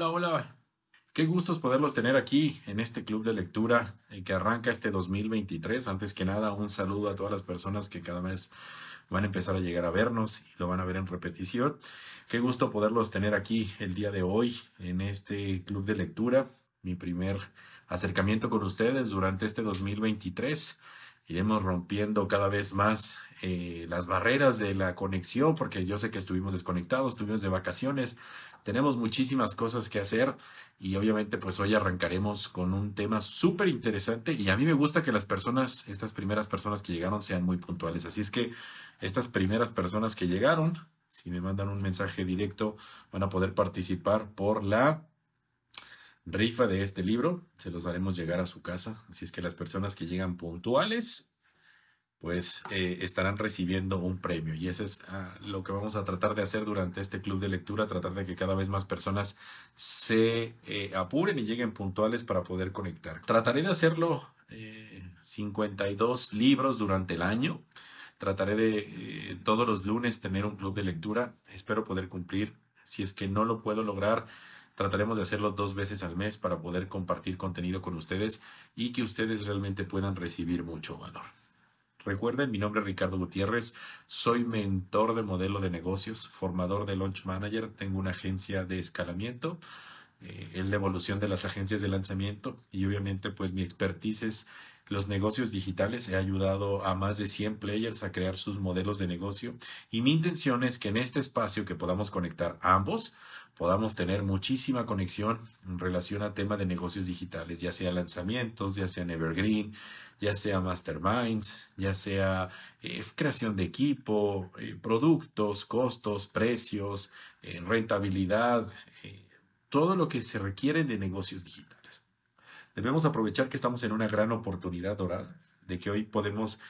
Hola, hola. Qué gustos poderlos tener aquí en este club de lectura eh, que arranca este 2023. Antes que nada, un saludo a todas las personas que cada vez van a empezar a llegar a vernos y lo van a ver en repetición. Qué gusto poderlos tener aquí el día de hoy en este club de lectura. Mi primer acercamiento con ustedes durante este 2023. Iremos rompiendo cada vez más eh, las barreras de la conexión, porque yo sé que estuvimos desconectados, estuvimos de vacaciones, tenemos muchísimas cosas que hacer y obviamente pues hoy arrancaremos con un tema súper interesante y a mí me gusta que las personas, estas primeras personas que llegaron sean muy puntuales. Así es que estas primeras personas que llegaron, si me mandan un mensaje directo, van a poder participar por la rifa de este libro. Se los haremos llegar a su casa. Así es que las personas que llegan puntuales pues eh, estarán recibiendo un premio. Y eso es ah, lo que vamos a tratar de hacer durante este club de lectura, tratar de que cada vez más personas se eh, apuren y lleguen puntuales para poder conectar. Trataré de hacerlo 52 eh, libros durante el año. Trataré de todos los lunes tener un club de lectura. Espero poder cumplir. Si es que no lo puedo lograr, trataremos de hacerlo dos veces al mes para poder compartir contenido con ustedes y que ustedes realmente puedan recibir mucho valor. Recuerden, mi nombre es Ricardo Gutiérrez, soy mentor de modelo de negocios, formador de launch manager, tengo una agencia de escalamiento, eh, en la evolución de las agencias de lanzamiento y obviamente pues mi expertise es los negocios digitales. He ayudado a más de 100 players a crear sus modelos de negocio y mi intención es que en este espacio que podamos conectar ambos, podamos tener muchísima conexión en relación a tema de negocios digitales, ya sea lanzamientos, ya sea Evergreen, ya sea masterminds, ya sea eh, creación de equipo, eh, productos, costos, precios, eh, rentabilidad, todo lo que se requiere de negocios digitales. Debemos aprovechar que estamos en una gran oportunidad dorada, de que hoy podemos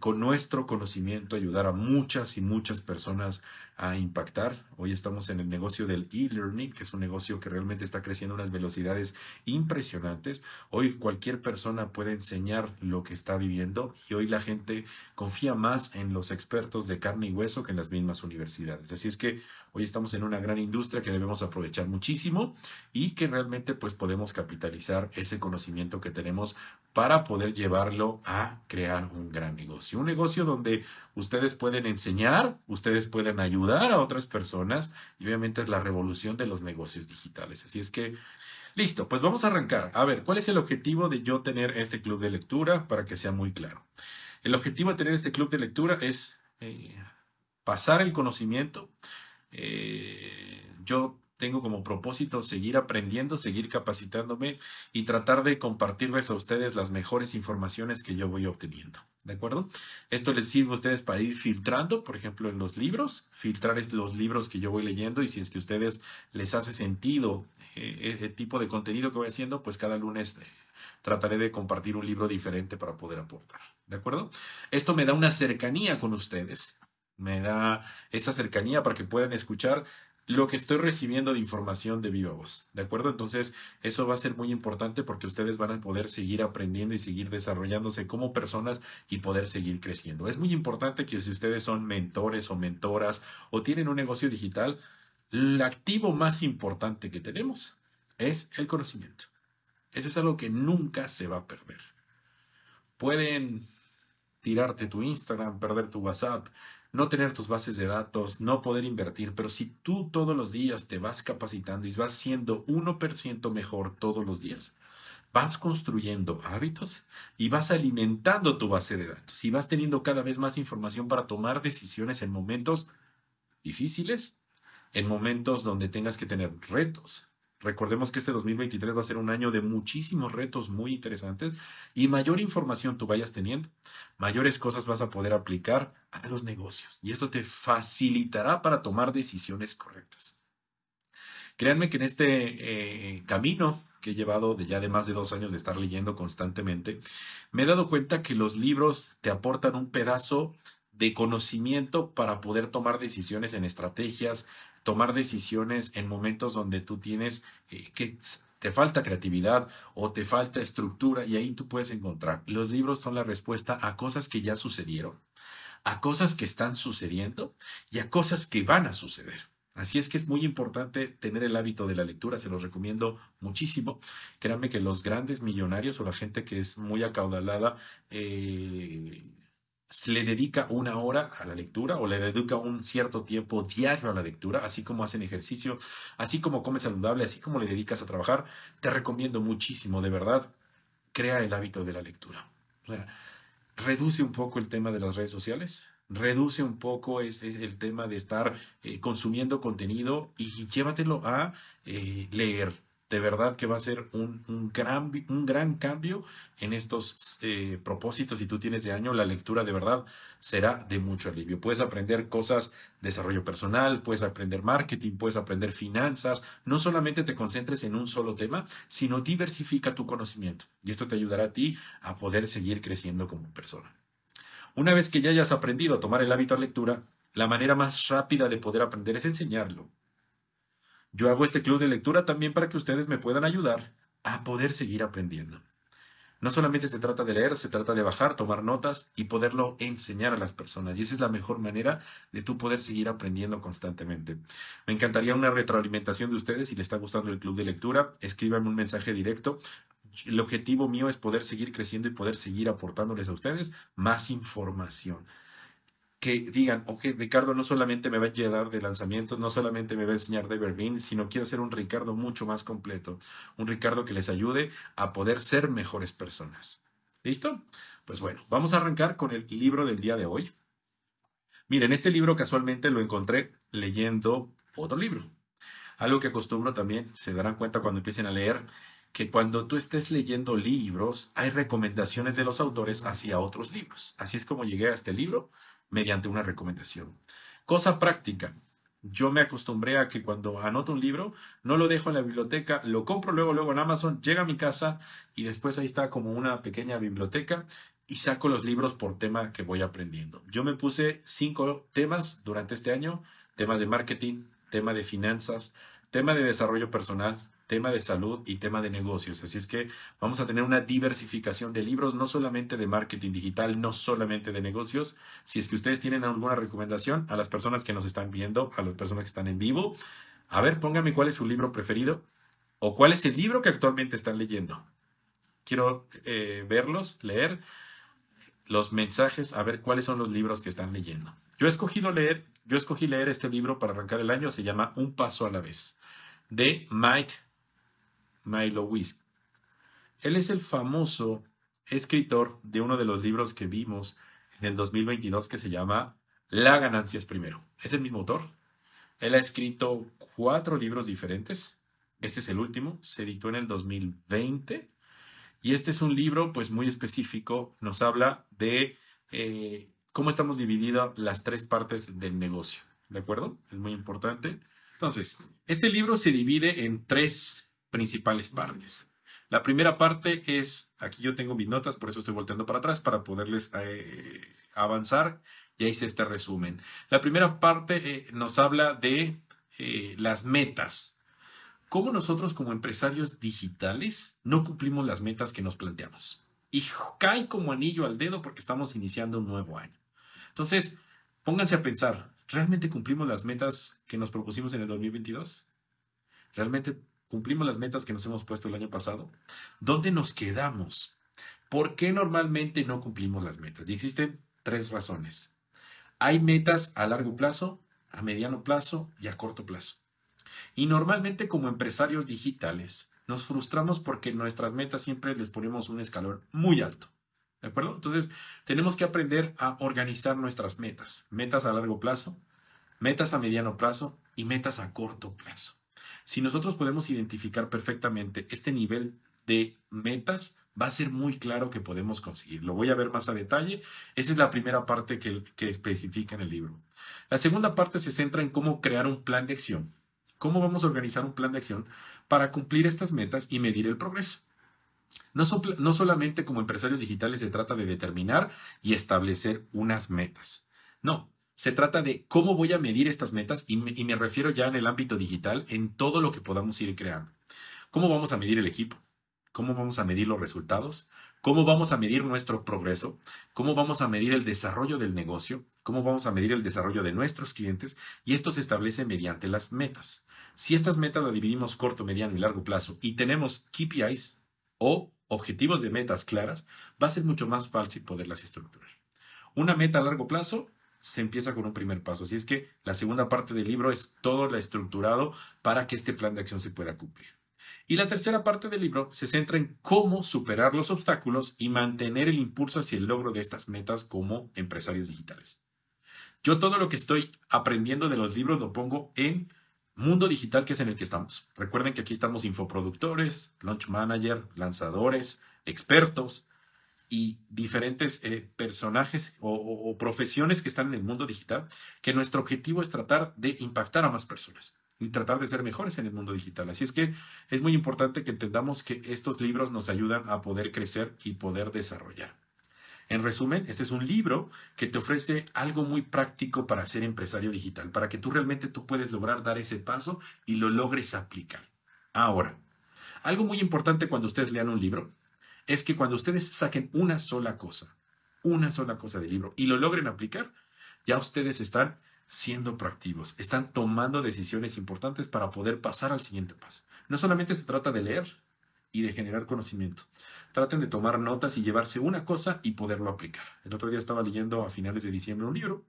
con nuestro conocimiento ayudar a muchas y muchas personas a impactar. Hoy estamos en el negocio del e-learning, que es un negocio que realmente está creciendo a unas velocidades impresionantes. Hoy cualquier persona puede enseñar lo que está viviendo y hoy la gente confía más en los expertos de carne y hueso que en las mismas universidades. Así es que hoy estamos en una gran industria que debemos aprovechar muchísimo y que realmente pues podemos capitalizar ese conocimiento que tenemos para poder llevarlo a crear un gran negocio. Un negocio donde ustedes pueden enseñar, ustedes pueden ayudar a otras personas y obviamente es la revolución de los negocios digitales. Así es que, listo, pues vamos a arrancar. A ver, ¿cuál es el objetivo de yo tener este club de lectura para que sea muy claro? El objetivo de tener este club de lectura es eh, pasar el conocimiento. Eh, yo tengo como propósito seguir aprendiendo, seguir capacitándome y tratar de compartirles a ustedes las mejores informaciones que yo voy obteniendo. ¿De acuerdo? Esto les sirve a ustedes para ir filtrando, por ejemplo, en los libros, filtrar los libros que yo voy leyendo y si es que a ustedes les hace sentido eh, el tipo de contenido que voy haciendo, pues cada lunes eh, trataré de compartir un libro diferente para poder aportar. ¿De acuerdo? Esto me da una cercanía con ustedes, me da esa cercanía para que puedan escuchar lo que estoy recibiendo de información de viva voz. ¿De acuerdo? Entonces, eso va a ser muy importante porque ustedes van a poder seguir aprendiendo y seguir desarrollándose como personas y poder seguir creciendo. Es muy importante que si ustedes son mentores o mentoras o tienen un negocio digital, el activo más importante que tenemos es el conocimiento. Eso es algo que nunca se va a perder. Pueden tirarte tu Instagram, perder tu WhatsApp, no tener tus bases de datos, no poder invertir, pero si tú todos los días te vas capacitando y vas siendo 1% mejor todos los días, vas construyendo hábitos y vas alimentando tu base de datos y vas teniendo cada vez más información para tomar decisiones en momentos difíciles, en momentos donde tengas que tener retos, Recordemos que este 2023 va a ser un año de muchísimos retos muy interesantes y mayor información tú vayas teniendo, mayores cosas vas a poder aplicar a los negocios y esto te facilitará para tomar decisiones correctas. Créanme que en este eh, camino que he llevado ya de más de dos años de estar leyendo constantemente, me he dado cuenta que los libros te aportan un pedazo de conocimiento para poder tomar decisiones en estrategias, tomar decisiones en momentos donde tú tienes eh, que te falta creatividad o te falta estructura y ahí tú puedes encontrar. Los libros son la respuesta a cosas que ya sucedieron, a cosas que están sucediendo y a cosas que van a suceder. Así es que es muy importante tener el hábito de la lectura, se los recomiendo muchísimo. Créanme que los grandes millonarios o la gente que es muy acaudalada eh, le dedica una hora a la lectura o le dedica un cierto tiempo diario a la lectura, así como hacen ejercicio, así como comes saludable, así como le dedicas a trabajar, te recomiendo muchísimo, de verdad, crea el hábito de la lectura. reduce un poco el tema de las redes sociales, reduce un poco ese, el tema de estar eh, consumiendo contenido y llévatelo a eh, leer de verdad que va a ser un, gran, un gran cambio en estos eh, propósitos. Si tú tienes de año, la lectura de verdad será de mucho alivio. Puedes aprender cosas, de desarrollo personal, puedes aprender marketing, puedes aprender finanzas. No solamente te concentres en un solo tema, sino diversifica tu conocimiento. Y esto te ayudará a ti a poder seguir creciendo como persona. Una vez que ya hayas aprendido a tomar el hábito de lectura, la manera más rápida de poder aprender es enseñarlo. Yo hago este club de lectura también para que ustedes me puedan ayudar a poder seguir aprendiendo. No solamente se trata de leer, se trata de bajar, tomar notas y poderlo enseñar a las personas. Y esa es la mejor manera de tú poder seguir aprendiendo constantemente. Me encantaría una retroalimentación de ustedes. Si les está gustando el club de lectura, escríbanme un mensaje directo. El objetivo mío es poder seguir creciendo y poder seguir aportándoles a ustedes más información que digan, ok, Ricardo no solamente me va a llegar de lanzamientos, no solamente me va a enseñar de Berlín, sino quiero ser un Ricardo mucho más completo, un Ricardo que les ayude a poder ser mejores personas. ¿Listo? Pues bueno, vamos a arrancar con el libro del día de hoy. Miren, este libro casualmente lo encontré leyendo otro libro. Algo que acostumbro también, se darán cuenta cuando empiecen a leer, que cuando tú estés leyendo libros, hay recomendaciones de los autores hacia otros libros. Así es como llegué a este libro mediante una recomendación. Cosa práctica. Yo me acostumbré a que cuando anoto un libro, no lo dejo en la biblioteca, lo compro luego, luego en Amazon, llega a mi casa y después ahí está como una pequeña biblioteca y saco los libros por tema que voy aprendiendo. Yo me puse cinco temas durante este año, tema de marketing, tema de finanzas, tema de desarrollo personal, tema de salud y tema de negocios. Así es que vamos a tener una diversificación de libros, no solamente de marketing digital, no solamente de negocios. Si es que ustedes tienen alguna recomendación a las personas que nos están viendo, a las personas que están en vivo, a ver, pónganme cuál es su libro preferido o cuál es el libro que actualmente están leyendo. Quiero eh, verlos, leer los mensajes, a ver cuáles son los libros que están leyendo. Yo he escogido leer, yo escogí leer este libro para arrancar el año, se llama Un paso a la vez, de Mike Milo Whisk. Él es el famoso escritor de uno de los libros que vimos en el 2022 que se llama La ganancia es primero. Es el mismo autor. Él ha escrito cuatro libros diferentes. Este es el último, se editó en el 2020. Y este es un libro pues muy específico, nos habla de eh, cómo estamos divididas las tres partes del negocio. ¿De acuerdo? Es muy importante. Entonces, este libro se divide en tres principales partes. La primera parte es, aquí yo tengo mis notas, por eso estoy volteando para atrás para poderles eh, avanzar y ahí se este resumen. La primera parte eh, nos habla de eh, las metas. ¿Cómo nosotros como empresarios digitales no cumplimos las metas que nos planteamos? Y cae como anillo al dedo porque estamos iniciando un nuevo año. Entonces, pónganse a pensar, ¿realmente cumplimos las metas que nos propusimos en el 2022? ¿Realmente ¿Cumplimos las metas que nos hemos puesto el año pasado? ¿Dónde nos quedamos? ¿Por qué normalmente no cumplimos las metas? Y existen tres razones. Hay metas a largo plazo, a mediano plazo y a corto plazo. Y normalmente como empresarios digitales nos frustramos porque nuestras metas siempre les ponemos un escalón muy alto. ¿De acuerdo? Entonces tenemos que aprender a organizar nuestras metas. Metas a largo plazo, metas a mediano plazo y metas a corto plazo. Si nosotros podemos identificar perfectamente este nivel de metas, va a ser muy claro que podemos conseguir. Lo voy a ver más a detalle. Esa es la primera parte que, que especifica en el libro. La segunda parte se centra en cómo crear un plan de acción. ¿Cómo vamos a organizar un plan de acción para cumplir estas metas y medir el progreso? No, no, solamente como empresarios digitales se trata de determinar y establecer unas metas. No, se trata de cómo voy a medir estas metas y me, refiero ya en el ámbito digital, en todo lo que podamos ir creando. ¿Cómo vamos a medir el equipo? ¿Cómo vamos a medir los resultados? cómo vamos a medir nuestro progreso, cómo vamos a medir el desarrollo del negocio, cómo vamos a medir el desarrollo de nuestros clientes y esto se establece mediante las metas. Si estas metas las dividimos corto, mediano y largo plazo y tenemos KPIs o objetivos de metas claras, va a ser mucho más fácil poderlas estructurar. Una meta a largo plazo se empieza con un primer paso. Así es que la segunda parte del libro es todo lo estructurado para que este plan de acción se pueda cumplir. Y la tercera parte del libro se centra en cómo superar los obstáculos y mantener el impulso hacia el logro de estas metas como empresarios digitales. Yo todo lo que estoy aprendiendo de los libros lo pongo en mundo digital, que es en el que estamos. Recuerden que aquí estamos infoproductores, launch manager, lanzadores, expertos y diferentes eh, personajes o profesiones que están en el mundo digital, que nuestro objetivo es tratar de impactar a más personas y tratar de ser mejores en el mundo digital. Así es que es muy importante que entendamos que estos libros nos ayudan a poder crecer y poder desarrollar. En resumen, este es un libro que te ofrece algo muy práctico para ser empresario digital, para que tú realmente tú puedes lograr dar ese paso y lo logres aplicar. Ahora, algo muy importante cuando ustedes lean un libro es que cuando ustedes saquen una sola cosa, una sola cosa del libro y lo logren aplicar, ya ustedes están siendo proactivos, están tomando decisiones importantes para poder pasar al siguiente paso. No solamente se trata de leer y de generar conocimiento. Traten de tomar notas y llevarse una cosa y poderlo aplicar. El otro día estaba leyendo a finales de diciembre un libro.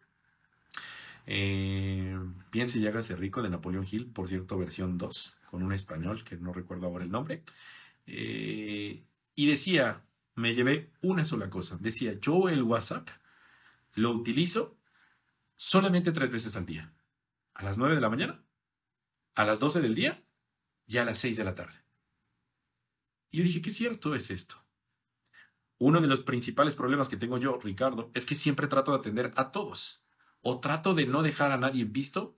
Eh, Piense y hágase rico de Napoleón Hill, por cierto, versión 2, con un español que no recuerdo ahora el nombre. Eh, y decía, me llevé una sola cosa. Decía, yo el WhatsApp lo utilizo solamente tres veces al día. A las nueve de la mañana, a las doce del día y a las seis de la tarde. Y yo dije, qué cierto es esto. Uno de los principales problemas que tengo yo, Ricardo, es que siempre trato de atender a todos. O trato de no dejar a nadie visto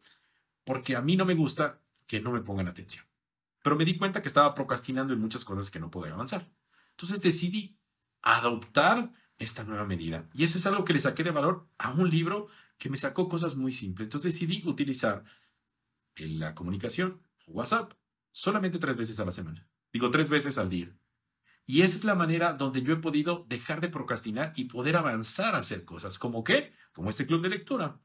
porque a mí no me gusta que no me pongan atención. Pero me di cuenta que estaba procrastinando en muchas cosas que no podía avanzar. Entonces decidí adoptar esta nueva medida. Y eso es algo que le saqué de valor a un libro que me sacó cosas muy simples. Entonces decidí utilizar la comunicación, WhatsApp, solamente tres veces a la semana. Digo, tres veces al día. Y esa es la manera donde yo he podido dejar de procrastinar y poder avanzar a hacer cosas. ¿Como qué? Como este club de lectura.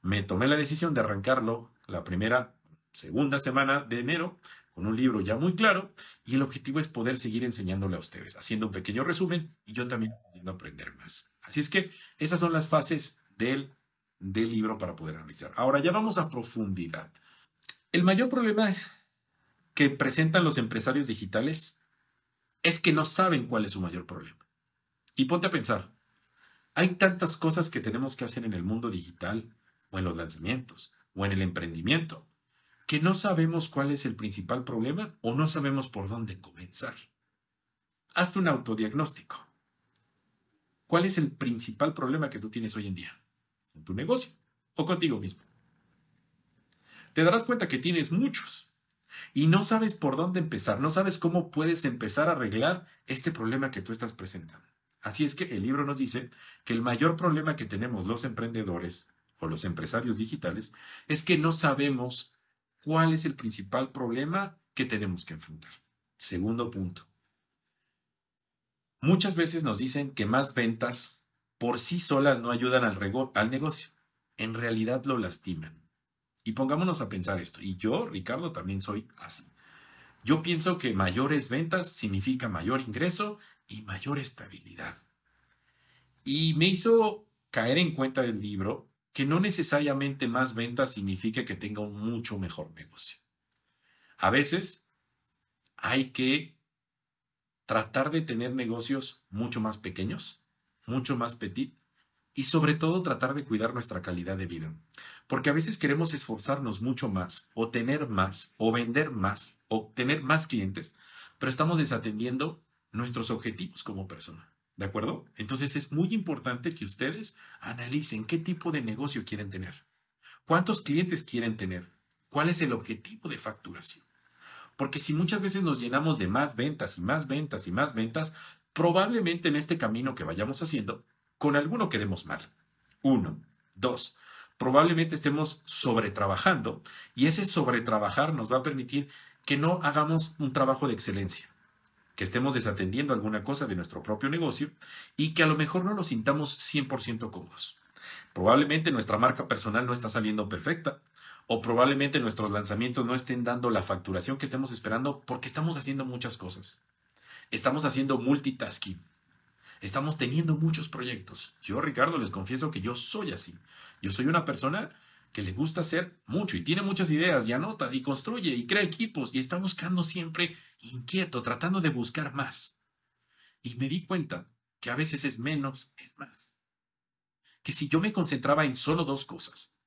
Me tomé la decisión de arrancarlo la primera, segunda semana de enero con un libro ya muy claro y el objetivo es poder seguir enseñándole a ustedes, haciendo un pequeño resumen y yo también pudiendo aprender más. Así es que esas son las fases del del libro para poder analizar. Ahora ya vamos a profundidad. El mayor problema que presentan los empresarios digitales es que no saben cuál es su mayor problema. Y ponte a pensar, hay tantas cosas que tenemos que hacer en el mundo digital o en los lanzamientos o en el emprendimiento que no sabemos cuál es el principal problema o no sabemos por dónde comenzar. Hazte un autodiagnóstico. ¿Cuál es el principal problema que tú tienes hoy en día? en tu negocio o contigo mismo. Te darás cuenta que tienes muchos y no sabes por dónde empezar, no sabes cómo puedes empezar a arreglar este problema que tú estás presentando. Así es que el libro nos dice que el mayor problema que tenemos los emprendedores o los empresarios digitales es que no sabemos cuál es el principal problema que tenemos que enfrentar. Segundo punto. Muchas veces nos dicen que más ventas por sí solas no ayudan al, negocio. En realidad lo lastiman. Y pongámonos a pensar esto. Y yo, Ricardo, también soy así. Yo pienso que mayores ventas significa mayor ingreso y mayor estabilidad. Y me hizo caer en cuenta del libro que no necesariamente más ventas significa que tenga un mucho mejor negocio. A veces hay que tratar de tener negocios mucho más pequeños mucho más petit y sobre todo tratar de cuidar nuestra calidad de vida. Porque a veces queremos esforzarnos mucho más, o tener más, o vender más, o tener más clientes, pero estamos desatendiendo nuestros objetivos como persona. ¿De acuerdo? Entonces es muy importante que ustedes analicen qué tipo de negocio quieren tener, cuántos clientes quieren tener, cuál es el objetivo de facturación. Porque si muchas veces nos llenamos de más ventas y más ventas y más ventas, probablemente en este camino que vayamos haciendo, con alguno quedemos mal. Uno. Dos. Probablemente estemos sobretrabajando y ese sobretrabajar nos va a permitir que no hagamos un trabajo de excelencia, que estemos desatendiendo alguna cosa de nuestro propio negocio y que a lo mejor no nos sintamos 100% cómodos. Probablemente nuestra marca personal no está saliendo perfecta o probablemente nuestros lanzamientos no estén dando la facturación que estemos esperando porque estamos haciendo muchas cosas. Estamos haciendo multitasking. Estamos teniendo muchos proyectos. Yo, Ricardo, les confieso que yo soy así. Yo soy una persona que le gusta hacer mucho y tiene muchas ideas y anota y construye y crea equipos y está buscando siempre inquieto, tratando de buscar más. Y me di cuenta que a veces es menos, es más. Que si yo me concentraba en solo dos cosas,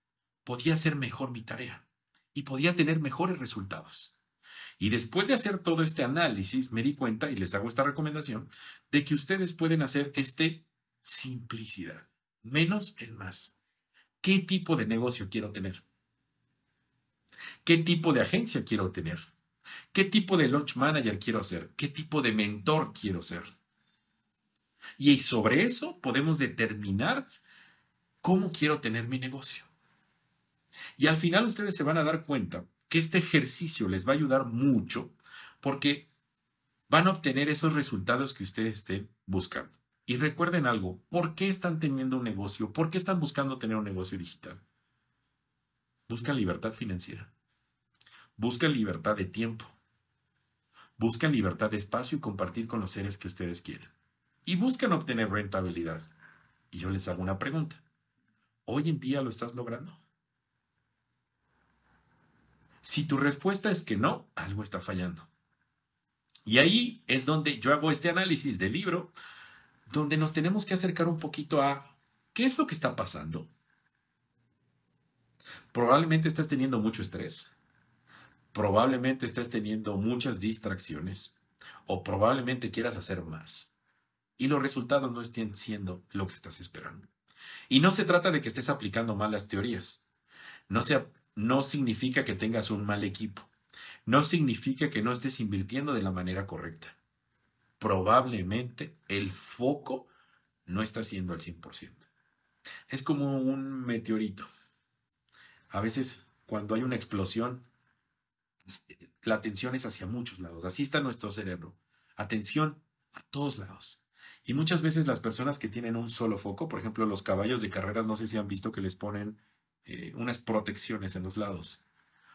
podía hacer mejor mi tarea y podía tener mejores resultados. Y después de hacer todo este análisis, me di cuenta, y les hago esta recomendación, de que ustedes pueden hacer este simplicidad. Menos es más. ¿Qué tipo de negocio quiero tener? ¿Qué tipo de agencia quiero tener? ¿Qué tipo de launch manager quiero ser? ¿Qué tipo de mentor quiero ser? Y sobre eso podemos determinar cómo quiero tener mi negocio. Y al final ustedes se van a dar cuenta que este ejercicio les va a ayudar mucho porque van a obtener esos resultados que ustedes estén buscando. Y recuerden algo, ¿por qué están teniendo un negocio? ¿Por qué están buscando tener un negocio digital? Buscan libertad financiera. Buscan libertad de tiempo. Buscan libertad de espacio y compartir con los seres que ustedes quieren. Y buscan obtener rentabilidad. Y yo les hago una pregunta. ¿Hoy en día lo estás logrando? Si tu respuesta es que no, algo está fallando. Y ahí es donde yo hago este análisis del libro donde nos tenemos que acercar un poquito a qué es lo que está pasando. Probablemente estás teniendo mucho estrés. Probablemente estás teniendo muchas distracciones. O probablemente quieras hacer más. Y los resultados no estén siendo lo que estás esperando. Y no se trata de que estés aplicando malas teorías. No, no significa que tengas un mal equipo. No significa que no estés invirtiendo de la manera correcta probablemente el foco no está siendo al 100%. Es como un meteorito. A veces cuando hay una explosión, la atención es hacia muchos lados. Así está nuestro cerebro. Atención a todos lados. Y muchas veces las personas que tienen un solo foco, por ejemplo los caballos de carreras, no sé si han visto que les ponen eh, unas protecciones en los lados,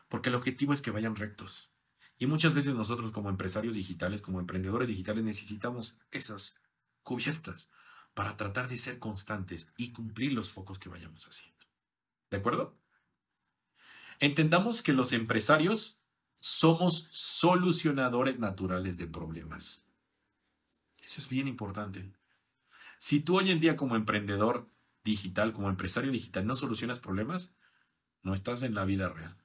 porque el objetivo es que vayan rectos. Y muchas veces nosotros como empresarios digitales, como emprendedores digitales, necesitamos esas cubiertas para tratar de ser constantes y cumplir los focos que vayamos haciendo. ¿De acuerdo? Entendamos que los empresarios somos solucionadores naturales de problemas. Eso es bien importante. Si tú hoy en día como emprendedor digital, como empresario digital, no solucionas problemas, no estás en la vida real.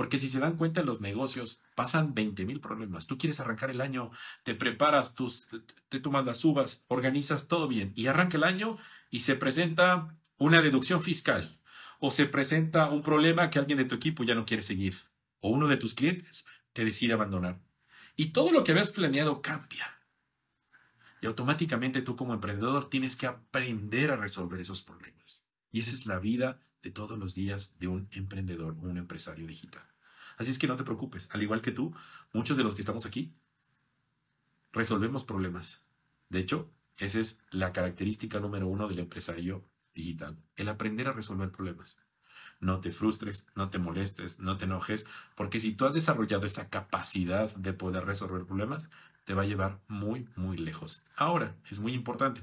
Porque si se dan cuenta en los negocios, pasan 20 mil problemas. Tú quieres arrancar el año, te preparas, tus, te, tomas las uvas, organizas todo bien y arranca el año y se presenta una deducción fiscal o se presenta un problema que alguien de tu equipo ya no quiere seguir o uno de tus clientes te decide abandonar. Y todo lo que habías planeado cambia. Y automáticamente tú como emprendedor tienes que aprender a resolver esos problemas. Y esa es la vida de todos los días de un emprendedor, un empresario digital. Así es que no te preocupes, al igual que tú, muchos de los que estamos aquí resolvemos problemas. De hecho, esa es la característica número uno del empresario digital, el aprender a resolver problemas. No te frustres, no te molestes, no te enojes, porque si tú has desarrollado esa capacidad de poder resolver problemas, te va a llevar muy, muy lejos. Ahora, es muy importante,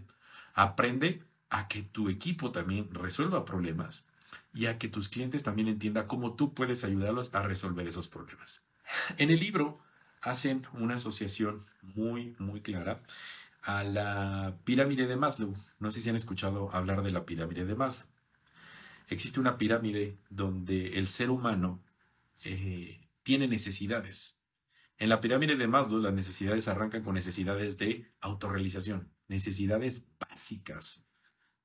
aprende a que tu equipo también resuelva problemas y a que tus clientes también entiendan cómo tú puedes ayudarlos a resolver esos problemas. En el libro hacen una asociación muy, muy clara a la pirámide de Maslow. No sé si han escuchado hablar de la pirámide de Maslow. Existe una pirámide donde el ser humano eh, tiene necesidades. En la pirámide de Maslow las necesidades arrancan con necesidades de autorrealización, necesidades básicas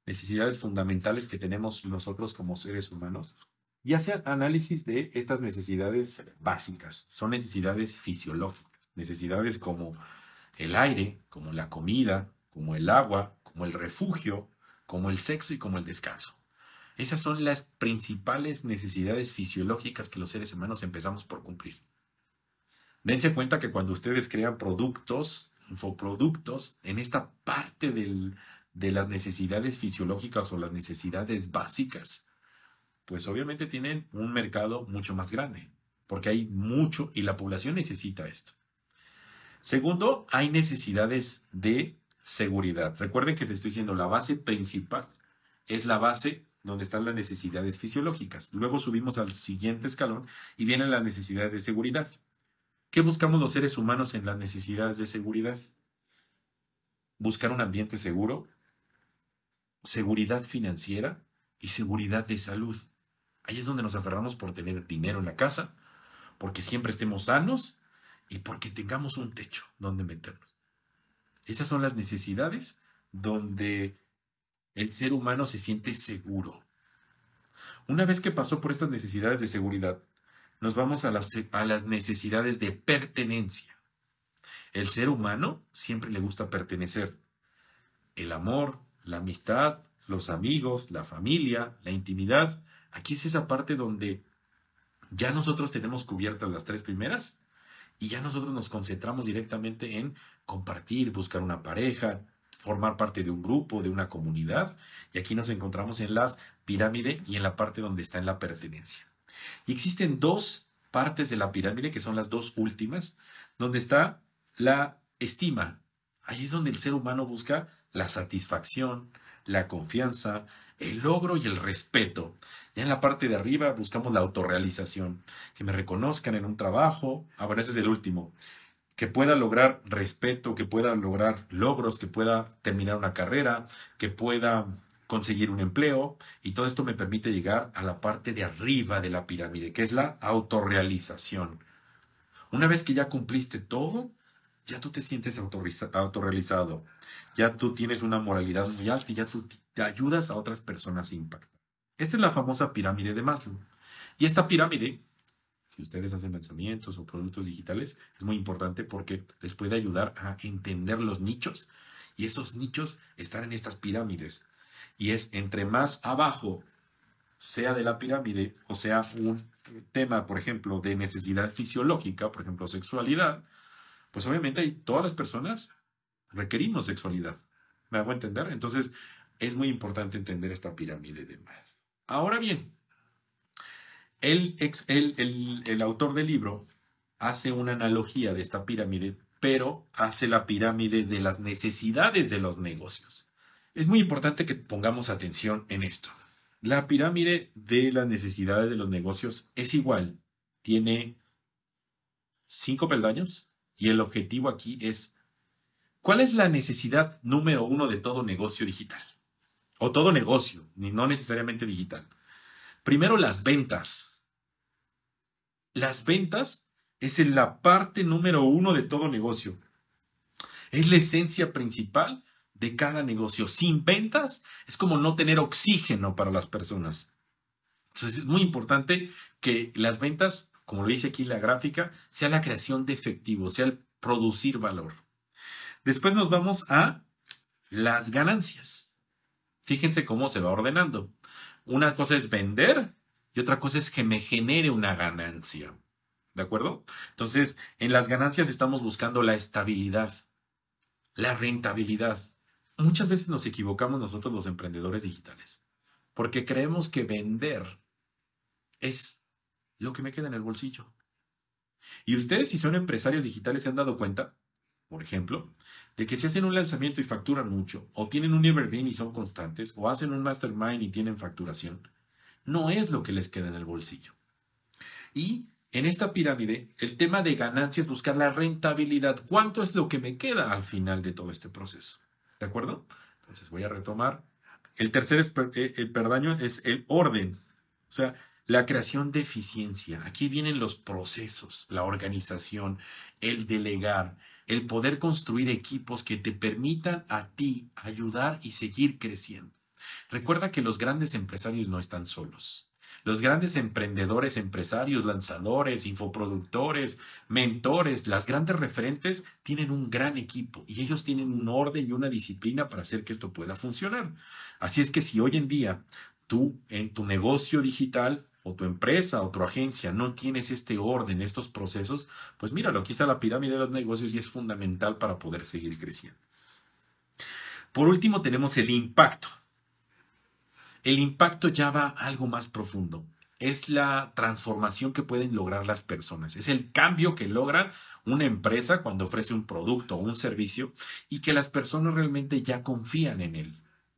necesidades fundamentales que tenemos nosotros como seres humanos y hace análisis de estas necesidades básicas. Son necesidades fisiológicas, necesidades como el aire, como la comida, como el agua, como el refugio, como el sexo y como el descanso. Esas son las principales necesidades fisiológicas que los seres humanos empezamos por cumplir. Dense cuenta que cuando ustedes crean productos, infoproductos, en esta parte de las necesidades fisiológicas o las necesidades básicas, pues obviamente tienen un mercado mucho más grande, porque hay mucho y la población necesita esto. Segundo, hay necesidades de seguridad. Recuerden que te estoy diciendo, la base principal es la base donde están las necesidades fisiológicas. Luego subimos al siguiente escalón y vienen las necesidades de seguridad. ¿Qué buscamos los seres humanos en las necesidades de seguridad? Buscar un ambiente seguro, seguridad financiera y seguridad de salud. Ahí es donde nos aferramos por tener dinero en la casa, porque siempre estemos sanos y porque tengamos un techo donde meternos. Esas son las necesidades donde el ser humano se siente seguro. Una vez que pasó por estas necesidades de seguridad, nos vamos a las, a las necesidades de pertenencia. El ser humano siempre le gusta pertenecer. El amor, la amistad, los amigos, la familia, la intimidad. Aquí es esa parte donde ya nosotros tenemos cubiertas las tres primeras y ya nosotros nos concentramos directamente en compartir, buscar una pareja, formar parte de un grupo, de una comunidad. Y aquí nos encontramos en las pirámides y en la parte donde está en la pertenencia. Y existen dos partes de la pirámide, que son las dos últimas, donde está la estima. Ahí es donde el ser humano busca la satisfacción, la confianza, el logro y el respeto. Ya en la parte de arriba buscamos la autorrealización, que me reconozcan en un trabajo. Ahora ese es el último que pueda lograr respeto, que pueda lograr logros, que pueda terminar una carrera, que pueda conseguir un empleo y todo esto me permite llegar a la parte de arriba de la pirámide, que es la autorrealización. Una vez que ya cumpliste todo, ya tú te sientes autorrealizado, ya tú tienes una moralidad muy alta y ya tú te ayudas a otras personas a impactar. Esta es la famosa pirámide de Maslow. Y esta pirámide si ustedes hacen lanzamientos o productos digitales, es muy importante porque les puede ayudar a entender los nichos. Y esos nichos están en estas pirámides. Y es entre más abajo sea de la pirámide o sea un tema, por ejemplo, de necesidad fisiológica, por ejemplo, sexualidad, pues obviamente todas las personas requerimos sexualidad. ¿Me hago entender? Entonces, es muy importante entender esta pirámide de más. Ahora bien, el, autor del libro hace una analogía de esta pirámide, pero hace la pirámide de las necesidades de los negocios. Es muy importante que pongamos atención en esto. La pirámide de las necesidades de los negocios es igual, tiene cinco peldaños y el objetivo aquí es, ¿cuál es la necesidad número uno de todo negocio digital? O todo negocio, ni no necesariamente digital. Primero las ventas. Las ventas es la parte número uno de todo negocio. Es la esencia principal de cada negocio. Sin ventas es como no tener oxígeno para las personas. Entonces es muy importante que las ventas, como lo dice aquí la gráfica, sea la creación de efectivo, sea el producir valor. Después nos vamos a las ganancias. Fíjense cómo se va ordenando. Una cosa es vender y otra cosa es que me genere una ganancia. ¿De acuerdo? Entonces, en las ganancias estamos buscando la estabilidad, la rentabilidad. Muchas veces nos equivocamos nosotros los emprendedores digitales, porque creemos que vender es lo que me queda en el bolsillo. Y ustedes, si son empresarios digitales, se han dado cuenta, por ejemplo, de que si hacen un lanzamiento y facturan mucho, o tienen un evergreen y son constantes, o hacen un mastermind y tienen facturación, no es lo que les queda en el bolsillo. Y en esta pirámide, el tema de ganancia es buscar la rentabilidad. ¿Cuánto es lo que me queda al final de todo este proceso? ¿De acuerdo? Entonces voy a retomar. El tercer eh, el perdaño es el orden. O sea, la creación de eficiencia. Aquí vienen los procesos, la organización, el delegar, el poder construir equipos que te permitan a ti ayudar y seguir creciendo. Recuerda que los grandes empresarios no están solos. Los grandes emprendedores, empresarios, lanzadores, infoproductores, mentores, las grandes referentes tienen un gran equipo y ellos tienen un orden y una disciplina para hacer que esto pueda funcionar. Así es que si hoy en día tú en tu negocio digital o tu empresa o tu agencia no tienes este orden, estos procesos, pues míralo, aquí está la pirámide de los negocios y es fundamental para poder seguir creciendo. Por último, tenemos el impacto. El impacto ya va algo más profundo. Es la transformación que pueden lograr las personas. Es el cambio que logra una empresa cuando ofrece un producto o un servicio y que las personas realmente ya confían en él.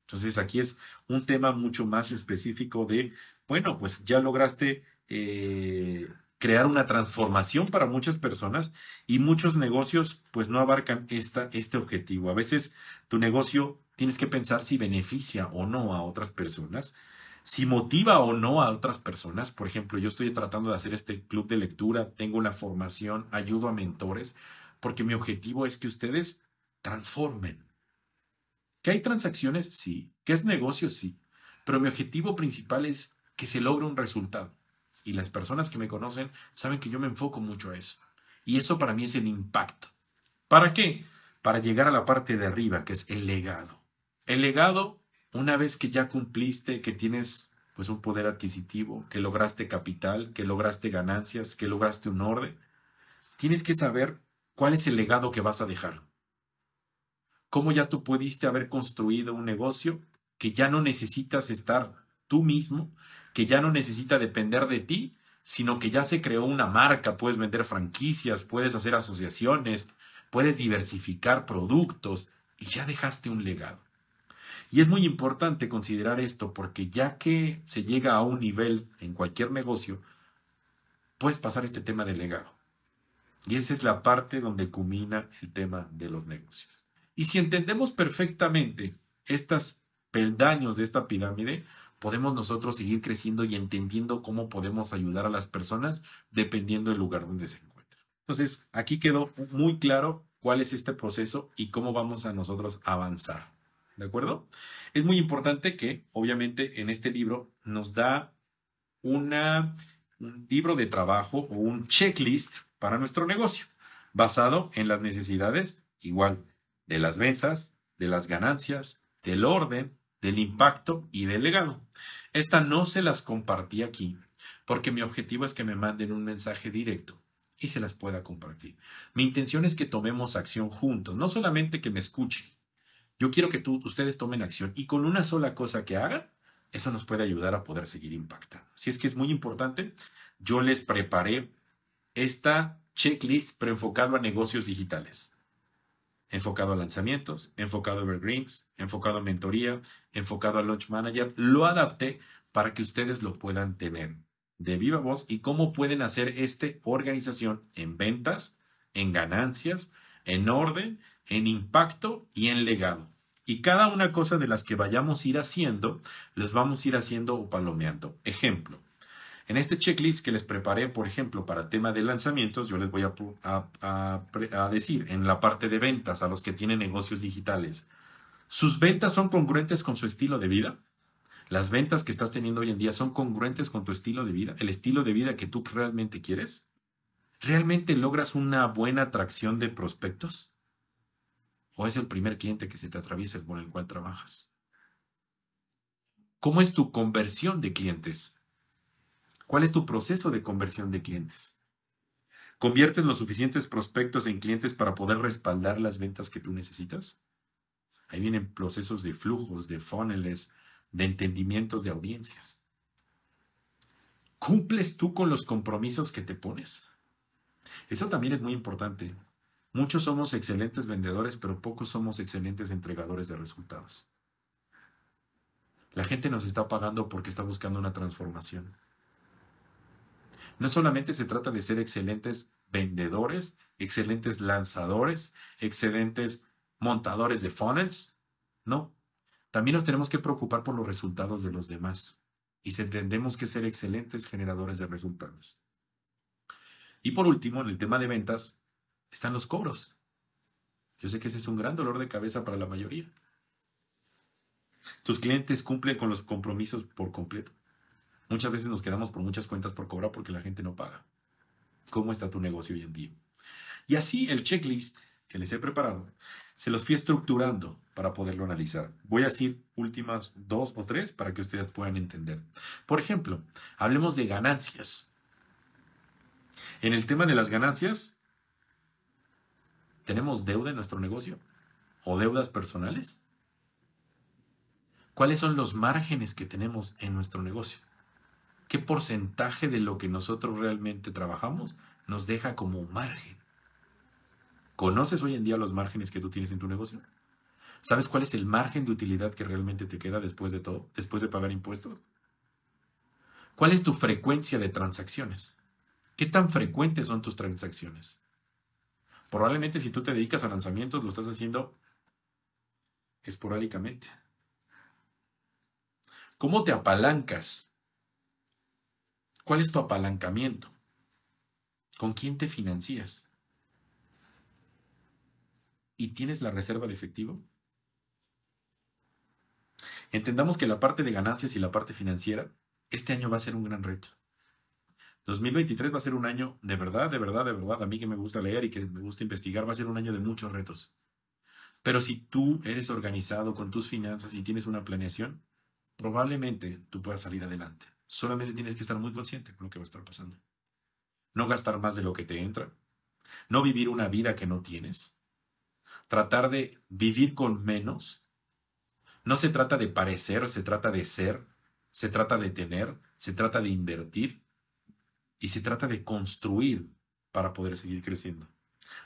Entonces aquí es un tema mucho más específico de, bueno, pues ya lograste eh, crear una transformación para muchas personas y muchos negocios pues no abarcan esta, este objetivo. A veces tu negocio tienes que pensar si beneficia o no a otras personas, si motiva o no a otras personas. Por ejemplo, yo estoy tratando de hacer este club de lectura, tengo una formación, ayudo a mentores, porque mi objetivo es que ustedes transformen. ¿Que hay transacciones? Sí. ¿Que es negocio? Sí. Pero mi objetivo principal es que se logre un resultado. Y las personas que me conocen saben que yo me enfoco mucho a eso. Y eso para mí es el impacto. ¿Para qué? Para llegar a la parte de arriba, que es el legado. El legado, una vez que ya cumpliste, que tienes pues un poder adquisitivo, que lograste capital, que lograste ganancias, que lograste un orden, tienes que saber cuál es el legado que vas a dejar. Cómo ya tú pudiste haber construido un negocio que ya no necesitas estar tú mismo, que ya no necesita depender de ti, sino que ya se creó una marca, puedes vender franquicias, puedes hacer asociaciones, puedes diversificar productos y ya dejaste un legado. Y es muy importante considerar esto porque ya que se llega a un nivel en cualquier negocio, puedes pasar este tema de legado. Y esa es la parte donde culmina el tema de los negocios. Y si entendemos perfectamente estos peldaños de esta pirámide, podemos nosotros seguir creciendo y entendiendo cómo podemos ayudar a las personas dependiendo del lugar donde se encuentran. Entonces, aquí quedó muy claro cuál es este proceso y cómo vamos a nosotros avanzar. ¿De acuerdo? Es muy importante que, obviamente, en este libro nos da una, un libro de trabajo o un checklist para nuestro negocio, basado en las necesidades, igual, de las ventas, de las ganancias, del orden, del impacto y del legado. Esta no se las compartí aquí porque mi objetivo es que me manden un mensaje directo y se las pueda compartir. Mi intención es que tomemos acción juntos, no solamente que me escuchen. Yo quiero que tú, ustedes tomen acción y con una sola cosa que hagan, eso nos puede ayudar a poder seguir impactando. Si es que es muy importante, yo les preparé esta checklist preenfocado a negocios digitales enfocado a lanzamientos, enfocado a evergreens, enfocado a mentoría, enfocado a launch manager. Lo adapté para que ustedes lo puedan tener de viva voz y cómo pueden hacer esta organización en ventas, en ganancias, en orden, en impacto y en legado. Y cada una cosa de las que vayamos a ir haciendo, los vamos a ir haciendo o palomeando. Ejemplo, en este checklist que les preparé, por ejemplo, para tema de lanzamientos, yo les voy a, decir en la parte de ventas a los que tienen negocios digitales, ¿sus ventas son congruentes con su estilo de vida? ¿Las ventas que estás teniendo hoy en día son congruentes con tu estilo de vida? ¿El estilo de vida que tú realmente quieres? ¿Realmente logras una buena atracción de prospectos? ¿O es el primer cliente que se te atraviesa con el cual trabajas? ¿Cómo es tu conversión de clientes? ¿Cuál es tu proceso de conversión de clientes? ¿Conviertes los suficientes prospectos en clientes para poder respaldar las ventas que tú necesitas? Ahí vienen procesos de flujos, de funnels, de entendimientos de audiencias. ¿Cumples tú con los compromisos que te pones? Eso también es muy importante. Muchos somos excelentes vendedores, pero pocos somos excelentes entregadores de resultados. La gente nos está pagando porque está buscando una transformación. No solamente se trata de ser excelentes vendedores, excelentes lanzadores, excelentes montadores de funnels, no. También nos tenemos que preocupar por los resultados de los demás y tendremos que ser excelentes generadores de resultados. Y por último, en el tema de ventas, están los cobros. Yo sé que ese es un gran dolor de cabeza para la mayoría. Tus clientes cumplen con los compromisos por completo. Muchas veces nos quedamos por muchas cuentas por cobrar porque la gente no paga. ¿Cómo está tu negocio hoy en día? Y así el checklist que les he preparado se los fui estructurando para poderlo analizar. Voy a decir últimas dos o tres para que ustedes puedan entender. Por ejemplo, hablemos de ganancias. En el tema de las ganancias, ¿tenemos deuda en nuestro negocio? ¿O deudas personales? ¿Cuáles son los márgenes que tenemos en nuestro negocio? ¿Qué porcentaje de lo que nosotros realmente trabajamos nos deja como margen? ¿Conoces hoy en día los márgenes que tú tienes en tu negocio? ¿Sabes cuál es el margen de utilidad que realmente te queda después de todo, después de pagar impuestos? ¿Cuál es tu frecuencia de transacciones? ¿Qué tan frecuentes son tus transacciones? Probablemente si tú te dedicas a lanzamientos lo estás haciendo esporádicamente. ¿Cómo te apalancas? ¿Cuál es tu apalancamiento? ¿Con quién te financias? ¿Y tienes la reserva de efectivo? Entendamos que la parte de ganancias y la parte financiera, este año va a ser un gran reto. 2023 va a ser un año de verdad, de verdad, de verdad, a mí que me gusta leer y que me gusta investigar, va a ser un año de muchos retos. Pero si tú eres organizado con tus finanzas y tienes una planeación, probablemente tú puedas salir adelante. Solamente tienes que estar muy consciente con lo que va a estar pasando. No gastar más de lo que te entra. No vivir una vida que no tienes. Tratar de vivir con menos. No se trata de parecer, se trata de ser. Se trata de tener. Se trata de invertir. Y se trata de construir para poder seguir creciendo.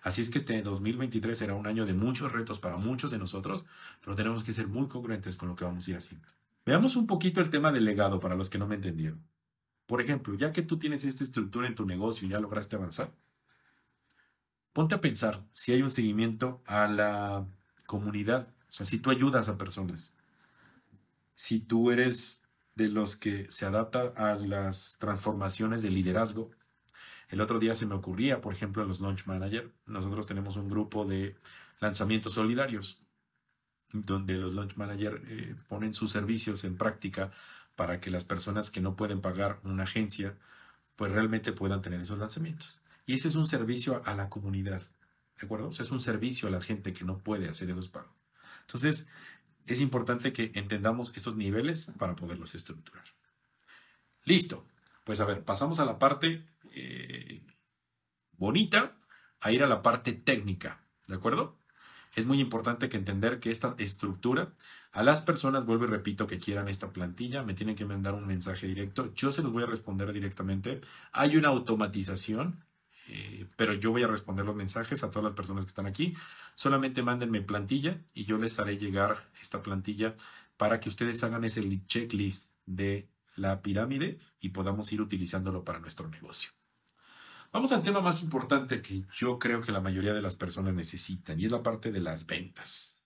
Así es que este 2023 será un año de muchos retos para muchos de nosotros, pero tenemos que ser muy congruentes con lo que vamos a ir haciendo. Veamos un poquito el tema del legado para los que no me entendieron. Por ejemplo, ya que tú tienes esta estructura en tu negocio y ya lograste avanzar, ponte a pensar si hay un seguimiento a la comunidad, o sea, si tú ayudas a personas, si tú eres de los que se adapta a las transformaciones de liderazgo. El otro día se me ocurría, por ejemplo, en los Launch Manager, nosotros tenemos un grupo de lanzamientos solidarios donde los launch manager eh, ponen sus servicios en práctica para que las personas que no pueden pagar una agencia, pues realmente puedan tener esos lanzamientos. Y ese es un servicio a la comunidad, ¿de acuerdo? O sea, es un servicio a la gente que no puede hacer esos pagos. Entonces, es importante que entendamos estos niveles para poderlos estructurar. Listo. Pues a ver, pasamos a la parte eh, bonita, a ir a la parte técnica, ¿de acuerdo? Es muy importante que entender que esta estructura, a las personas, vuelvo y repito, que quieran esta plantilla, me tienen que mandar un mensaje directo. Yo se los voy a responder directamente. Hay una automatización, eh, pero yo voy a responder los mensajes a todas las personas que están aquí. Solamente mándenme plantilla y yo les haré llegar esta plantilla para que ustedes hagan ese checklist de la pirámide y podamos ir utilizándolo para nuestro negocio. Vamos al tema más importante que yo creo que la mayoría de las personas necesitan y es la parte de las ventas.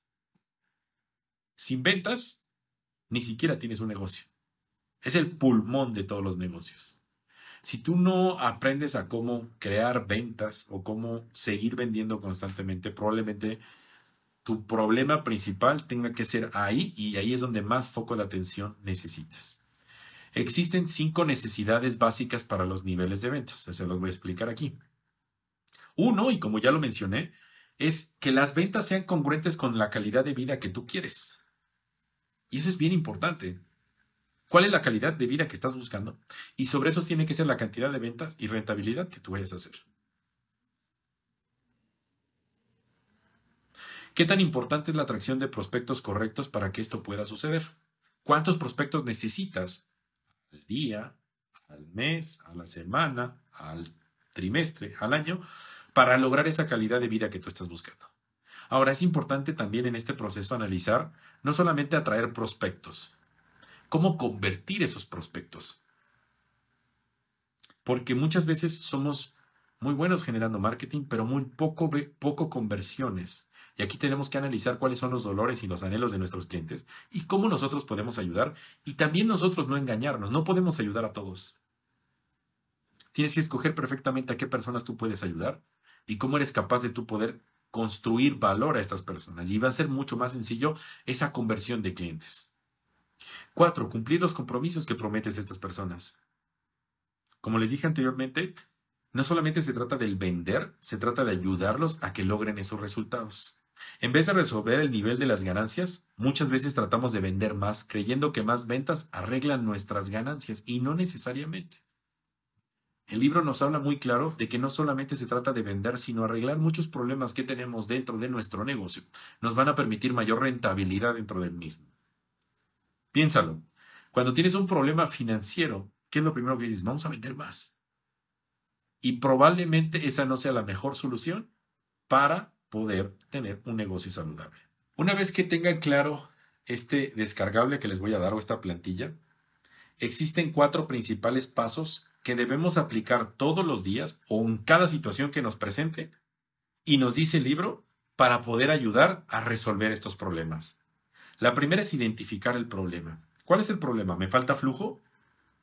Sin ventas, ni siquiera tienes un negocio. Es el pulmón de todos los negocios. Si tú no aprendes a cómo crear ventas o cómo seguir vendiendo constantemente, probablemente tu problema principal tenga que ser ahí y ahí es donde más foco de atención necesitas. Existen cinco necesidades básicas para los niveles de ventas. Se los voy a explicar aquí. Uno, y como ya lo mencioné, es que las ventas sean congruentes con la calidad de vida que tú quieres. Y eso es bien importante. ¿Cuál es la calidad de vida que estás buscando? Y sobre eso tiene que ser la cantidad de ventas y rentabilidad que tú vayas a hacer. ¿Qué tan importante es la atracción de prospectos correctos para que esto pueda suceder? ¿Cuántos prospectos necesitas al día, al mes, a la semana, al trimestre, al año, para lograr esa calidad de vida que tú estás buscando. Ahora, es importante también en este proceso analizar no solamente atraer prospectos, cómo convertir esos prospectos. Porque muchas veces somos muy buenos generando marketing, pero muy poco, poco conversiones. Y aquí tenemos que analizar cuáles son los dolores y los anhelos de nuestros clientes y cómo nosotros podemos ayudar y también nosotros no engañarnos, no podemos ayudar a todos. Tienes que escoger perfectamente a qué personas tú puedes ayudar y cómo eres capaz de tú poder construir valor a estas personas. Y va a ser mucho más sencillo esa conversión de clientes. Cuatro, cumplir los compromisos que prometes a estas personas. Como les dije anteriormente, no solamente se trata del vender, se trata de ayudarlos a que logren esos resultados. En vez de resolver el nivel de las ganancias, muchas veces tratamos de vender más, creyendo que más ventas arreglan nuestras ganancias y no necesariamente. El libro nos habla muy claro de que no solamente se trata de vender, sino arreglar muchos problemas que tenemos dentro de nuestro negocio. Nos van a permitir mayor rentabilidad dentro del mismo. Piénsalo. Cuando tienes un problema financiero, ¿qué es lo primero que dices? Vamos a vender más. Y probablemente esa no sea la mejor solución para poder tener un negocio saludable. Una vez que tengan claro este descargable que les voy a dar o esta plantilla, existen cuatro principales pasos que debemos aplicar todos los días o en cada situación que nos presente y nos dice el libro para poder ayudar a resolver estos problemas. La primera es identificar el problema. ¿Cuál es el problema? ¿Me falta flujo?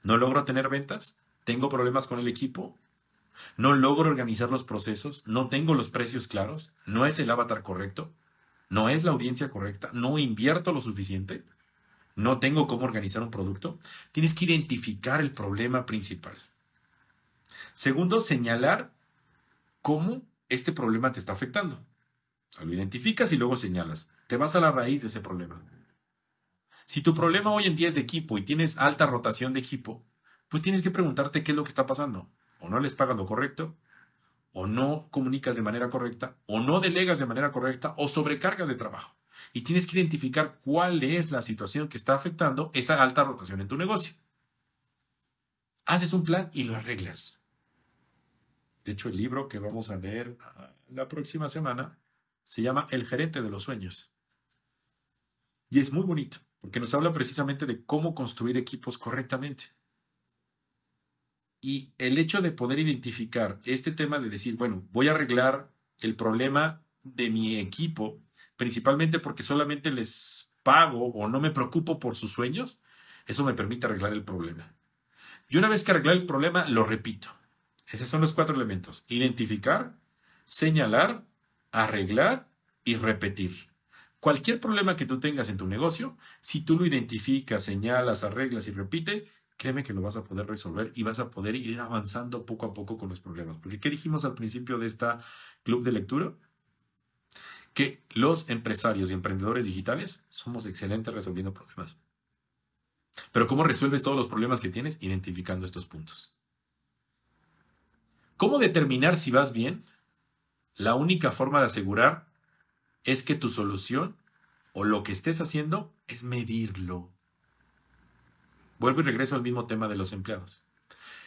¿No logro tener ventas? ¿Tengo problemas con el equipo? ¿No logro organizar los procesos? ¿No tengo los precios claros? ¿No es el avatar correcto? ¿No es la audiencia correcta? ¿No invierto lo suficiente? ¿No tengo cómo organizar un producto? Tienes que identificar el problema principal. Segundo, señalar cómo este problema te está afectando. lo identificas y luego señalas. Te vas a la raíz de ese problema. Si tu problema hoy en día es de equipo y tienes alta rotación de equipo, pues tienes que preguntarte qué es lo que está pasando. O no les pagas lo correcto, o no comunicas de manera correcta, o no delegas de manera correcta, o sobrecargas de trabajo. Y tienes que identificar cuál es la situación que está afectando esa alta rotación en tu negocio. Haces un plan y lo arreglas. De hecho, el libro que vamos a leer ah, la próxima semana se llama El gerente de los sueños. Y es muy bonito, porque nos habla precisamente de cómo construir equipos correctamente. Y el hecho de poder identificar este tema de decir, bueno, voy a arreglar el problema de mi equipo, principalmente porque solamente les pago o no me preocupo por sus sueños, eso me permite arreglar el problema. Y una vez que arreglar el problema, lo repito. Esos son los cuatro elementos. Identificar, señalar, arreglar y repetir. Cualquier problema que tú tengas en tu negocio, si tú lo identificas, señalas, arreglas y repite, créeme que lo vas a poder resolver y vas a poder ir avanzando poco a poco con los problemas. Porque ¿qué dijimos al principio de esta club de lectura? Que los empresarios y emprendedores digitales somos excelentes resolviendo problemas. Pero ¿cómo resuelves todos los problemas que tienes? Identificando estos puntos. ¿Cómo determinar si vas bien? La única forma de asegurar es que tu solución o lo que estés haciendo es medirlo. Vuelvo y regreso al mismo tema de los empleados.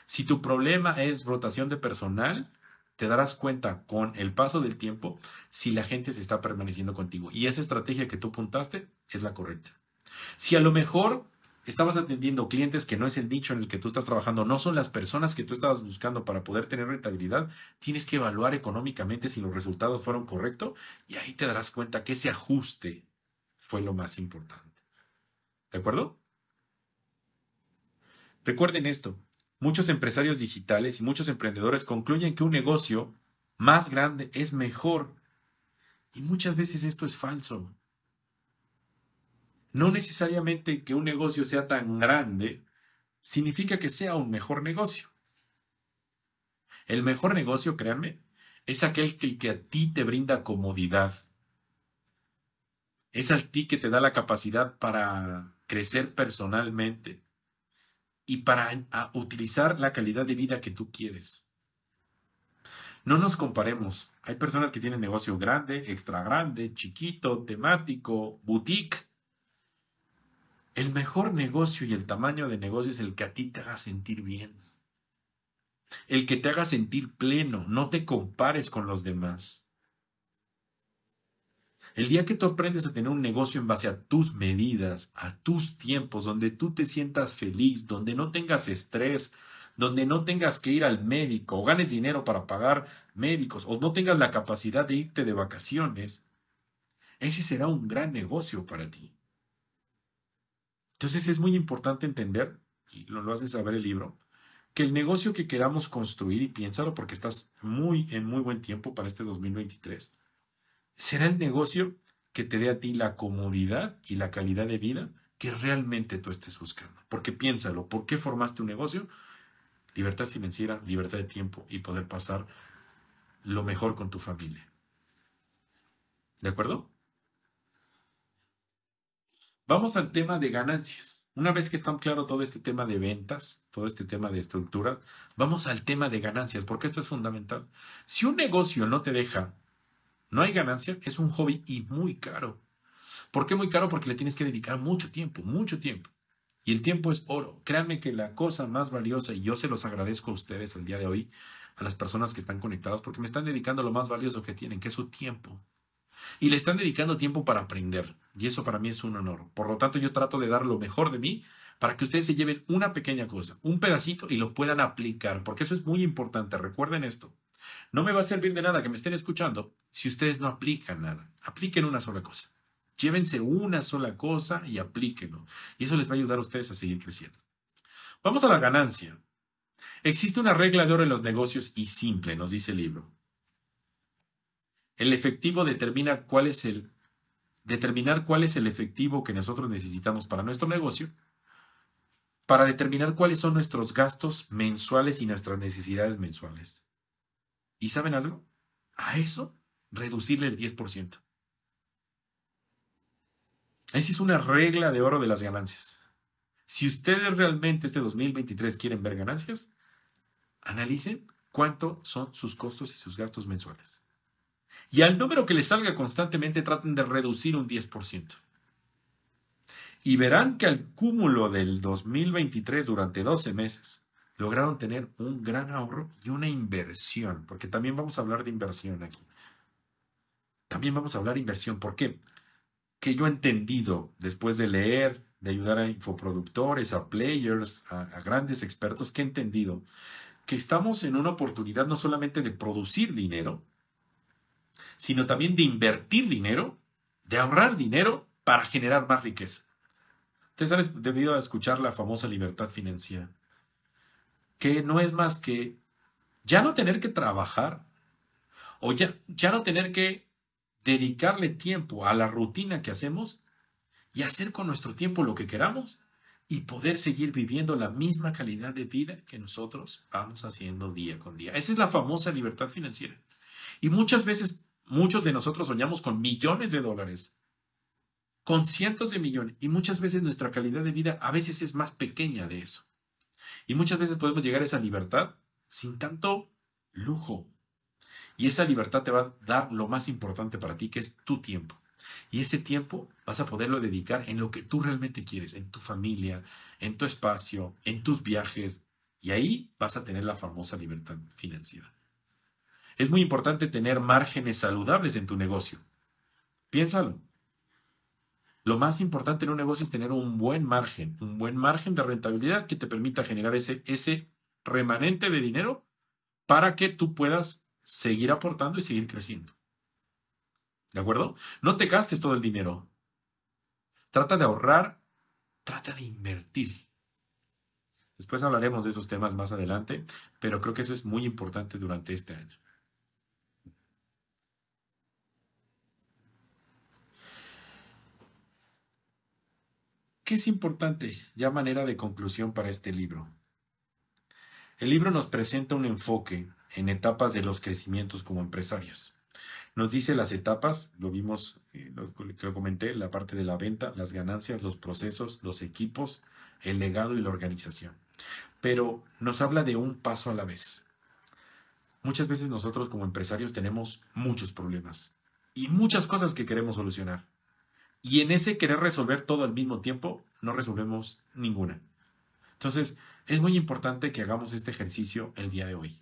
Si tu problema es rotación de personal, te darás cuenta con el paso del tiempo si la gente se está permaneciendo contigo. Y esa estrategia que tú apuntaste es la correcta. Si a lo mejor estabas atendiendo clientes que no es el nicho en el que tú estás trabajando, no son las personas que tú estabas buscando para poder tener rentabilidad, tienes que evaluar económicamente si los resultados fueron correctos y ahí te darás cuenta que ese ajuste fue lo más importante. ¿De acuerdo? Recuerden esto, muchos empresarios digitales y muchos emprendedores concluyen que un negocio más grande es mejor. Y muchas veces esto es falso. No necesariamente que un negocio sea tan grande significa que sea un mejor negocio. El mejor negocio, créanme, es aquel que, que a ti te brinda comodidad. Es al ti que te da la capacidad para crecer personalmente y para utilizar la calidad de vida que tú quieres. No nos comparemos. Hay personas que tienen negocio grande, extra grande, chiquito, temático, boutique. El mejor negocio y el tamaño de negocio es el que a ti te haga sentir bien. El que te haga sentir pleno. No te compares con los demás. El día que tú aprendes a tener un negocio en base a tus medidas, a tus tiempos, donde tú te sientas feliz, donde no tengas estrés, donde no tengas que ir al médico o ganes dinero para pagar médicos o no tengas la capacidad de irte de vacaciones, ese será un gran negocio para ti. Entonces es muy importante entender, y lo, lo hace saber el libro, que el negocio que queramos construir, y piénsalo porque estás muy en muy buen tiempo para este 2023, será el negocio que te dé a ti la comodidad y la calidad de vida que realmente tú estés buscando. Porque piénsalo, ¿por qué formaste un negocio? Libertad financiera, libertad de tiempo y poder pasar lo mejor con tu familia. ¿De acuerdo? Vamos al tema de ganancias. Una vez que está claro todo este tema de ventas, todo este tema de estructura, vamos al tema de ganancias, porque esto es fundamental. Si un negocio no te deja, no hay ganancia, es un hobby y muy caro. ¿Por qué muy caro? Porque le tienes que dedicar mucho tiempo, mucho tiempo. Y el tiempo es oro. Créanme que la cosa más valiosa, y yo se los agradezco a ustedes el día de hoy, a las personas que están conectadas, porque me están dedicando lo más valioso que tienen, que es su tiempo. Y le están dedicando tiempo para aprender. Y eso para mí es un honor. Por lo tanto, yo trato de dar lo mejor de mí para que ustedes se lleven una pequeña cosa, un pedacito y lo puedan aplicar, porque eso es muy importante. Recuerden esto. No me va a servir de nada que me estén escuchando si ustedes no aplican nada. Apliquen una sola cosa. Llévense una sola cosa y aplíquenlo. Y eso les va a ayudar a ustedes a seguir creciendo. Vamos a la ganancia. Existe una regla de oro en los negocios y simple, nos dice el libro. El efectivo determina cuál es el determinar cuál es el efectivo que nosotros necesitamos para nuestro negocio, para determinar cuáles son nuestros gastos mensuales y nuestras necesidades mensuales. ¿Y saben algo? A eso reducirle el 10%. Esa es una regla de oro de las ganancias. Si ustedes realmente este 2023 quieren ver ganancias, analicen cuánto son sus costos y sus gastos mensuales. Y al número que les salga constantemente traten de reducir un 10%. Y verán que al cúmulo del 2023 durante 12 meses lograron tener un gran ahorro y una inversión, porque también vamos a hablar de inversión aquí. También vamos a hablar de inversión. ¿Por qué? que yo he entendido después de leer, de ayudar a infoproductores, a players, a, grandes expertos, que he entendido que estamos en una oportunidad no solamente de producir dinero, sino también de invertir dinero, de ahorrar dinero para generar más riqueza. Ustedes han debido escuchar la famosa libertad financiera, que no es más que ya no tener que trabajar o ya, ya no tener que dedicarle tiempo a la rutina que hacemos y hacer con nuestro tiempo lo que queramos y poder seguir viviendo la misma calidad de vida que nosotros vamos haciendo día con día. Esa es la famosa libertad financiera. Y muchas veces, muchos de nosotros soñamos con millones de dólares, con cientos de millones, y muchas veces nuestra calidad de vida a veces es más pequeña de eso. Y muchas veces podemos llegar a esa libertad sin tanto lujo, y esa libertad te va a dar lo más importante para ti, que es tu tiempo. Y ese tiempo vas a poderlo dedicar en lo que tú realmente quieres, en tu familia, en tu espacio, en tus viajes. Y ahí vas a tener la famosa libertad financiera. Es muy importante tener márgenes saludables en tu negocio. Piénsalo. Lo más importante en un negocio es tener un buen margen, un buen margen de rentabilidad que te permita generar ese, ese remanente de dinero para que tú puedas seguir aportando y seguir creciendo. ¿De acuerdo? No te gastes todo el dinero. Trata de ahorrar, trata de invertir. Después hablaremos de esos temas más adelante, pero creo que eso es muy importante durante este año. ¿Qué es importante? Ya manera de conclusión para este libro. El libro nos presenta un enfoque en etapas de los crecimientos como empresarios. Nos dice las etapas, lo vimos, eh, lo, lo comenté, la parte de la venta, las ganancias, los procesos, los equipos, el legado y la organización. Pero nos habla de un paso a la vez. Muchas veces nosotros como empresarios tenemos muchos problemas y muchas cosas que queremos solucionar. Y en ese querer resolver todo al mismo tiempo, no resolvemos ninguna. Entonces, es muy importante que hagamos este ejercicio el día de hoy.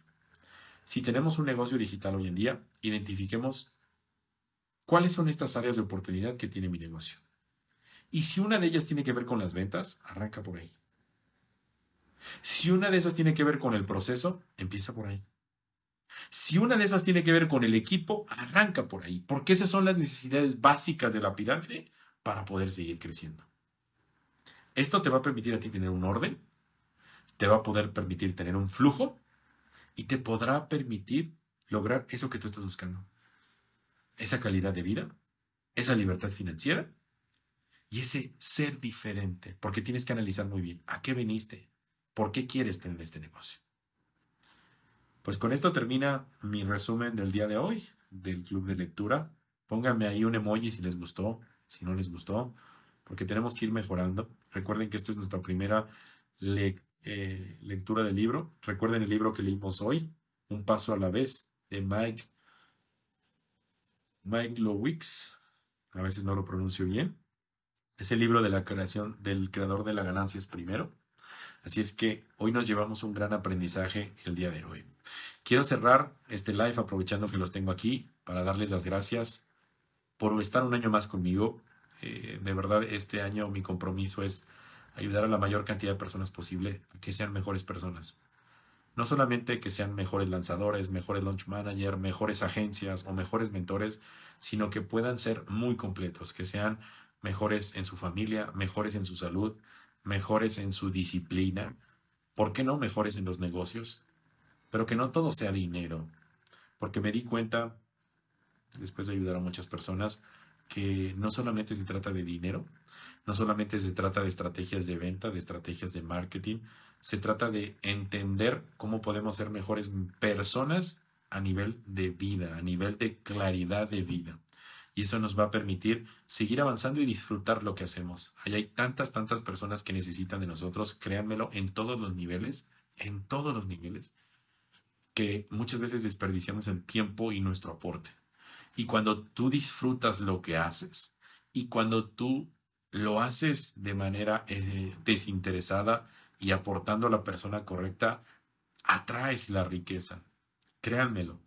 Si tenemos un negocio digital hoy en día, identifiquemos cuáles son estas áreas de oportunidad que tiene mi negocio. Y si una de ellas tiene que ver con las ventas, arranca por ahí. Si una de esas tiene que ver con el proceso, empieza por ahí. Si una de esas tiene que ver con el equipo, arranca por ahí, porque esas son las necesidades básicas de la pirámide para poder seguir creciendo. Esto te va a permitir a ti tener un orden, te va a poder permitir tener un flujo y te podrá permitir lograr eso que tú estás buscando. Esa calidad de vida, esa libertad financiera y ese ser diferente, porque tienes que analizar muy bien a qué viniste, por qué quieres tener este negocio. Pues con esto termina mi resumen del día de hoy del club de lectura. Pónganme ahí un emoji si les gustó, si no les gustó, porque tenemos que ir mejorando. Recuerden que esta es nuestra primera eh, lectura del libro. Recuerden el libro que leímos hoy, Un paso a la vez, de Mike, Mike Lowix. A veces no lo pronuncio bien. Es el libro de la creación del creador de la ganancia es primero. Así es que hoy nos llevamos un gran aprendizaje el día de hoy. Quiero cerrar este live aprovechando que los tengo aquí para darles las gracias por estar un año más conmigo. Eh, de verdad, este año mi compromiso es ayudar a la mayor cantidad de personas posible a que sean mejores personas. No solamente que sean mejores lanzadores, mejores launch manager, mejores agencias o mejores mentores, sino que puedan ser muy completos, que sean mejores en su familia, mejores en su salud, mejores en su disciplina, ¿por qué no mejores en los negocios? Pero que no todo sea dinero, porque me di cuenta, después de ayudar a muchas personas, que no solamente se trata de dinero, no solamente se trata de estrategias de venta, de estrategias de marketing, se trata de entender cómo podemos ser mejores personas a nivel de vida, a nivel de claridad de vida y eso nos va a permitir seguir avanzando y disfrutar lo que hacemos. Ahí hay tantas, tantas personas que necesitan de nosotros, créanmelo, en todos los niveles, en todos los niveles, que muchas veces desperdiciamos el tiempo y nuestro aporte. Y cuando tú disfrutas lo que haces y cuando tú lo haces de manera eh, desinteresada y aportando a la persona correcta, atraes la riqueza. Créanmelo.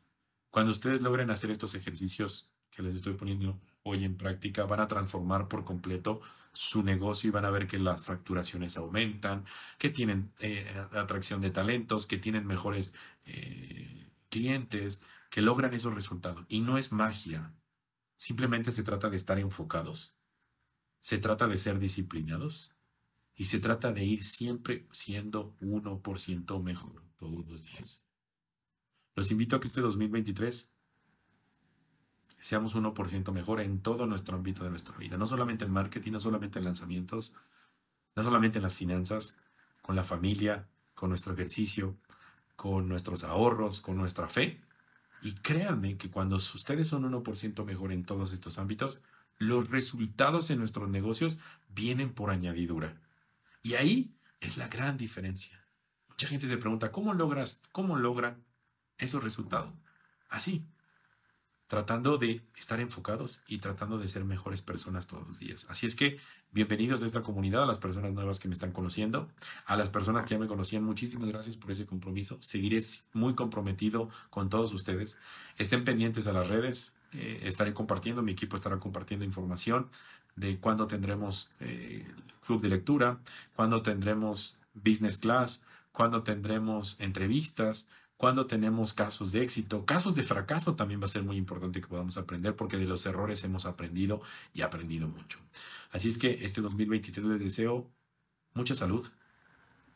Cuando ustedes logren hacer estos ejercicios que les estoy poniendo hoy en práctica van a transformar por completo su negocio y van a ver que las facturaciones aumentan, que tienen eh, atracción de talentos, que tienen mejores eh, clientes, que logran esos resultados. Y no es magia, simplemente se trata de estar enfocados, se trata de ser disciplinados y se trata de ir siempre siendo 1% mejor todos los días. Los invito a que este 2023 seamos 1% mejor en todo nuestro ámbito de nuestra vida. No solamente en marketing, no solamente en lanzamientos, no solamente en las finanzas, con la familia, con nuestro ejercicio, con nuestros ahorros, con nuestra fe. Y créanme que cuando ustedes son 1% mejor en todos estos ámbitos, los resultados en nuestros negocios vienen por añadidura. Y ahí es la gran diferencia. Mucha gente se pregunta, ¿cómo logras, cómo logran esos resultados? Así, tratando de estar enfocados y tratando de ser mejores personas todos los días. Así es que bienvenidos a esta comunidad, a las personas nuevas que me están conociendo, a las personas que ya me conocían, muchísimas gracias por ese compromiso. Seguiré muy comprometido con todos ustedes. Estén pendientes a las redes, eh, estaré compartiendo, mi equipo estará compartiendo información de cuándo tendremos eh, club de lectura, cuándo tendremos business class, cuándo tendremos entrevistas, cuando tenemos casos de éxito, casos de fracaso también va a ser muy importante que podamos aprender porque de los errores hemos aprendido y aprendido mucho. Así es que este 2023 les deseo mucha salud,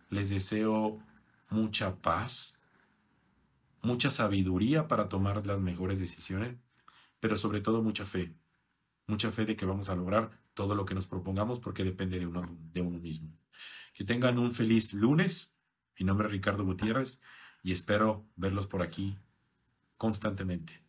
les deseo mucha paz, mucha sabiduría para tomar las mejores decisiones, pero sobre todo mucha fe, mucha fe de que vamos a lograr todo lo que nos propongamos porque depende de uno, de uno mismo. Que tengan un feliz lunes. Mi nombre es Ricardo Gutiérrez y espero verlos por aquí constantemente.